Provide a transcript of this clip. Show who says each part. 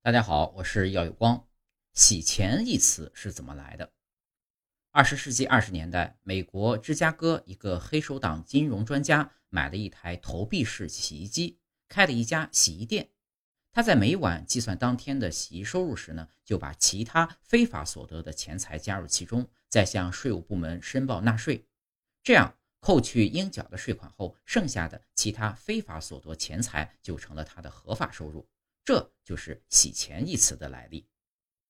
Speaker 1: 大家好，我是耀有光。洗钱一词是怎么来的？二十世纪二十年代，美国芝加哥一个黑手党金融专家买了一台投币式洗衣机，开了一家洗衣店。他在每晚计算当天的洗衣收入时呢，就把其他非法所得的钱财加入其中，再向税务部门申报纳税。这样扣去应缴的税款后，剩下的其他非法所得钱财就成了他的合法收入。这就是“洗钱”一词的来历。